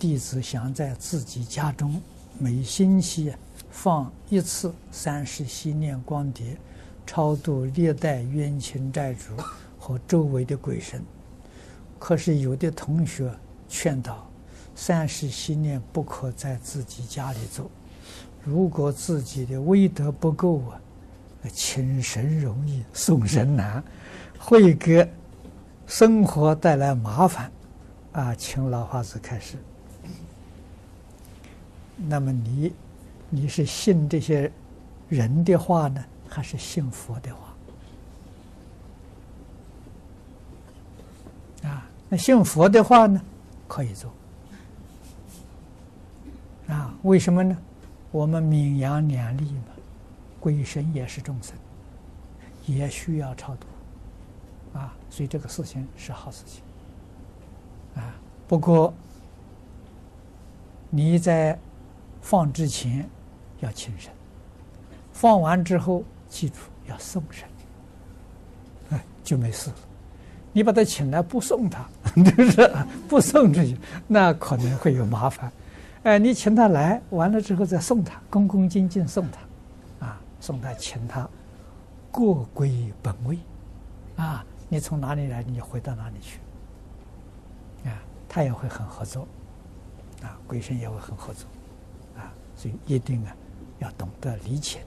弟子想在自己家中每星期放一次三世心念光碟，超度历代冤亲债主和周围的鬼神。可是有的同学劝导，三世心念不可在自己家里做，如果自己的威德不够啊，请神容易送神难，会给生活带来麻烦。啊，请老法师开示。那么你，你是信这些人的话呢，还是信佛的话？啊，那信佛的话呢，可以做。啊，为什么呢？我们名扬两利嘛，鬼神也是众生，也需要超度。啊，所以这个事情是好事情。啊，不过你在。放之前要请神，放完之后记住要送神，哎，就没事了。你把他请来不送他，就是不送出去，那可能会有麻烦。哎，你请他来完了之后再送他，恭恭敬敬送他，啊，送他请他各归本位，啊，你从哪里来你就回到哪里去，啊，他也会很合作，啊，鬼神也会很合作。所以一定啊，要懂得理解，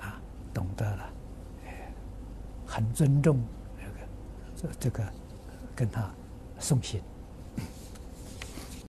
啊，懂得了，很尊重这个，这这个跟他送行。